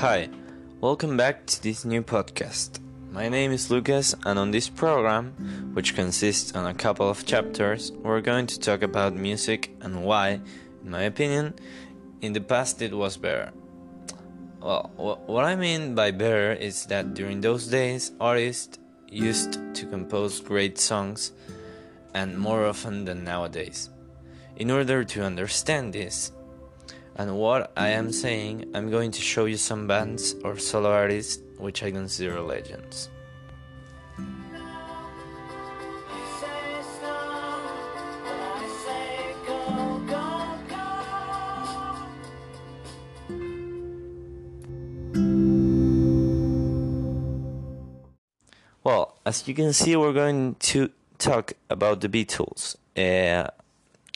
Hi, welcome back to this new podcast. My name is Lucas, and on this program, which consists on a couple of chapters, we're going to talk about music and why, in my opinion, in the past it was better. Well, what I mean by better is that during those days, artists used to compose great songs and more often than nowadays. In order to understand this, and what I am saying, I'm going to show you some bands or solo artists which I consider legends. Well, as you can see, we're going to talk about the Beatles. Uh,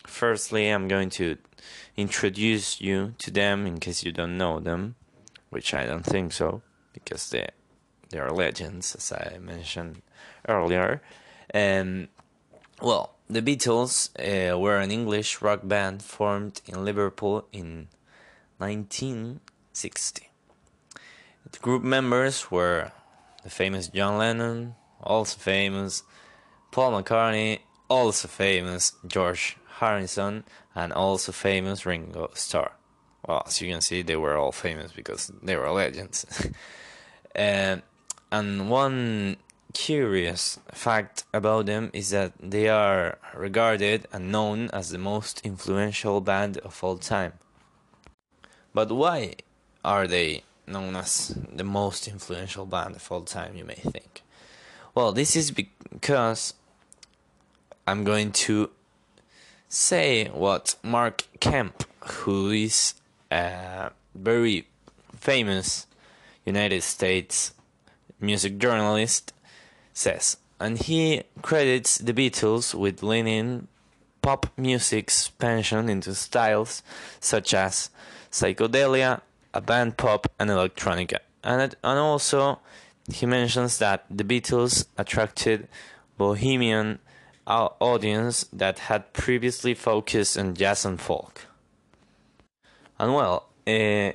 firstly, I'm going to introduce you to them in case you don't know them, which I don't think so, because they they are legends, as I mentioned earlier. And well, the Beatles uh, were an English rock band formed in Liverpool in 1960. The group members were the famous John Lennon, also famous Paul McCartney, also famous George Harrison, and also famous Ringo Starr. Well, as you can see, they were all famous because they were legends. and, um, and one curious fact about them is that they are regarded and known as the most influential band of all time. But why are they known as the most influential band of all time, you may think? Well, this is because I'm going to say what Mark Kemp, who is a very famous United States music journalist, says. And he credits the Beatles with leaning pop music's expansion into styles such as psychedelia, a band pop, and electronica. And, and also, he mentions that the Beatles attracted bohemian audience that had previously focused on jazz and folk. And well, uh,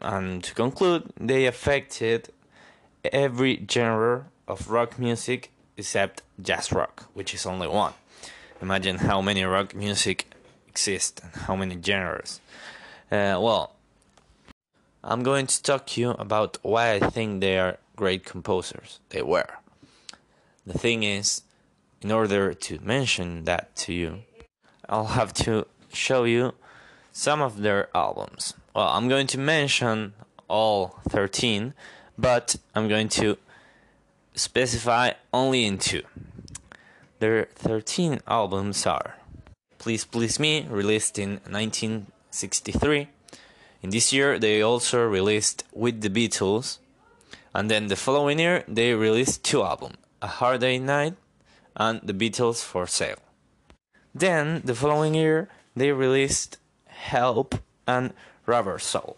and to conclude, they affected every genre of rock music except jazz rock, which is only one. Imagine how many rock music exist and how many genres. Uh, well, I'm going to talk to you about why I think they are great composers. They were. The thing is, in order to mention that to you, I'll have to show you some of their albums. Well, I'm going to mention all 13, but I'm going to specify only in two. Their 13 albums are Please Please Me, released in 1963. In this year, they also released With the Beatles. And then the following year, they released two albums A Hard Day Night and The Beatles for Sale. Then, the following year, they released Help and Rubber Soul.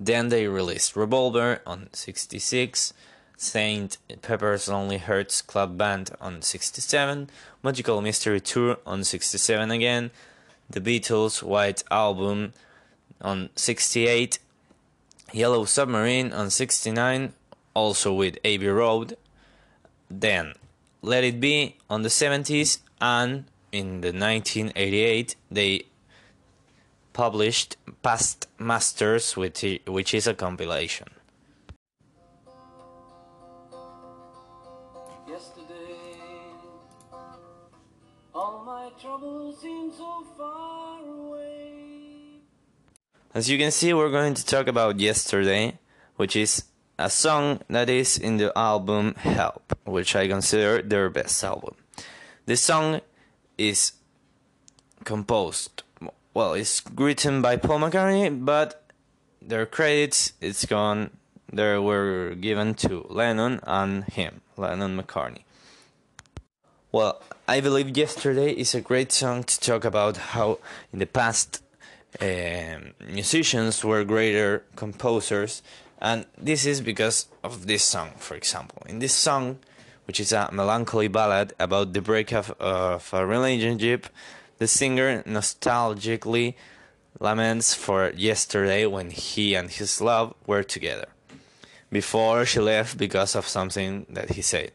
Then they released Revolver on 66, Saint Pepper's Lonely Hearts Club Band on 67, Magical Mystery Tour on 67 again, The Beatles White Album on 68, Yellow Submarine on 69, also with Abbey Road, then Let It Be on the 70s, and in the 1988 they published Past Masters, which which is a compilation. As you can see, we're going to talk about Yesterday, which is a song that is in the album Help, which I consider their best album. This song is composed, well, it's written by Paul McCartney, but their credits it's gone. They were given to Lennon and him, Lennon McCartney. Well, I believe yesterday is a great song to talk about how in the past uh, musicians were greater composers and this is because of this song, for example. In this song, which is a melancholy ballad about the breakup of a relationship, the singer nostalgically laments for yesterday when he and his love were together, before she left because of something that he said.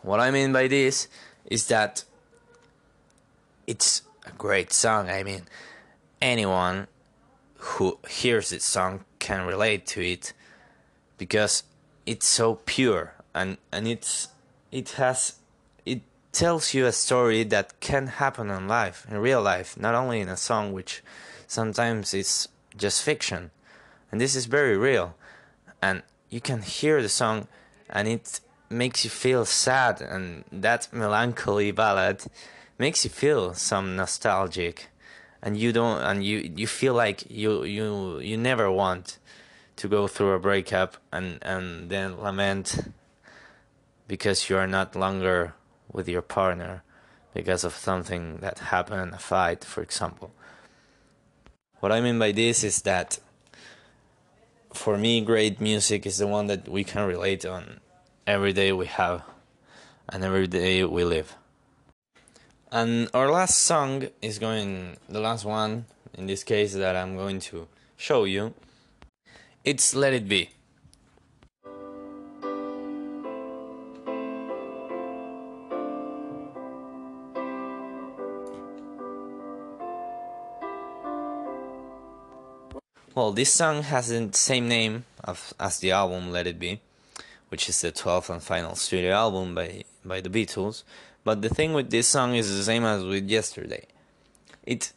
What I mean by this is that it's a great song. I mean, anyone who hears this song can relate to it because it's so pure and and it's it has it tells you a story that can happen in life in real life not only in a song which sometimes is just fiction. And this is very real. And you can hear the song and it makes you feel sad and that melancholy ballad makes you feel some nostalgic and you don't and you you feel like you you you never want to go through a breakup and and then lament because you are not longer with your partner because of something that happened a fight for example. What i mean by this is that for me great music is the one that we can relate on every day we have and every day we live and our last song is going the last one in this case that i'm going to show you it's let it be Well, this song has the same name as the album Let It Be, which is the 12th and final studio album by, by the Beatles. But the thing with this song is the same as with yesterday. It,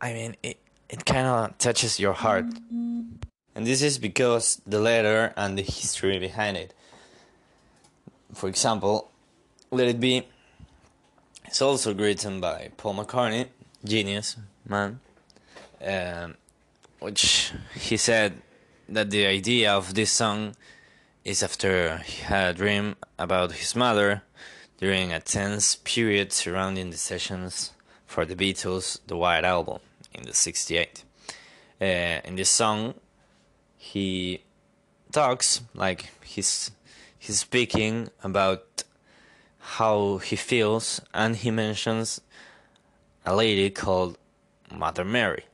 I mean, it, it kind of touches your heart. And this is because the letter and the history behind it. For example, Let It Be is also written by Paul McCartney, genius man. Um, which he said that the idea of this song is after he had a dream about his mother during a tense period surrounding the sessions for the Beatles' The White Album in the 68. Uh, in this song, he talks like he's he's speaking about how he feels and he mentions a lady called Mother Mary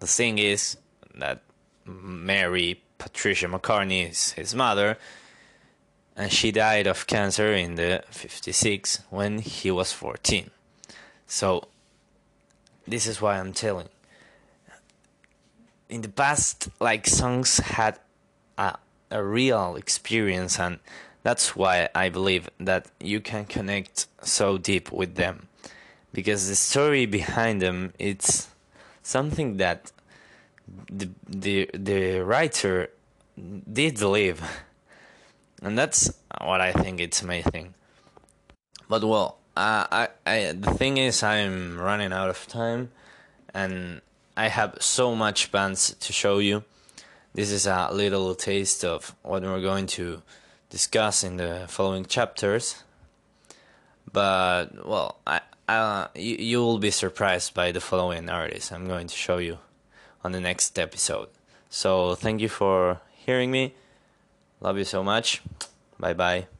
the thing is that Mary Patricia McCartney is his mother, and she died of cancer in the 56 when he was 14. So, this is why I'm telling. In the past, like songs had a, a real experience, and that's why I believe that you can connect so deep with them, because the story behind them it's something that the the the writer did believe, and that's what I think it's amazing. But well, uh, I I the thing is I'm running out of time, and I have so much bands to show you. This is a little taste of what we're going to discuss in the following chapters. But well, I uh, you, you will be surprised by the following artists I'm going to show you on the next episode. So, thank you for hearing me. Love you so much. Bye bye.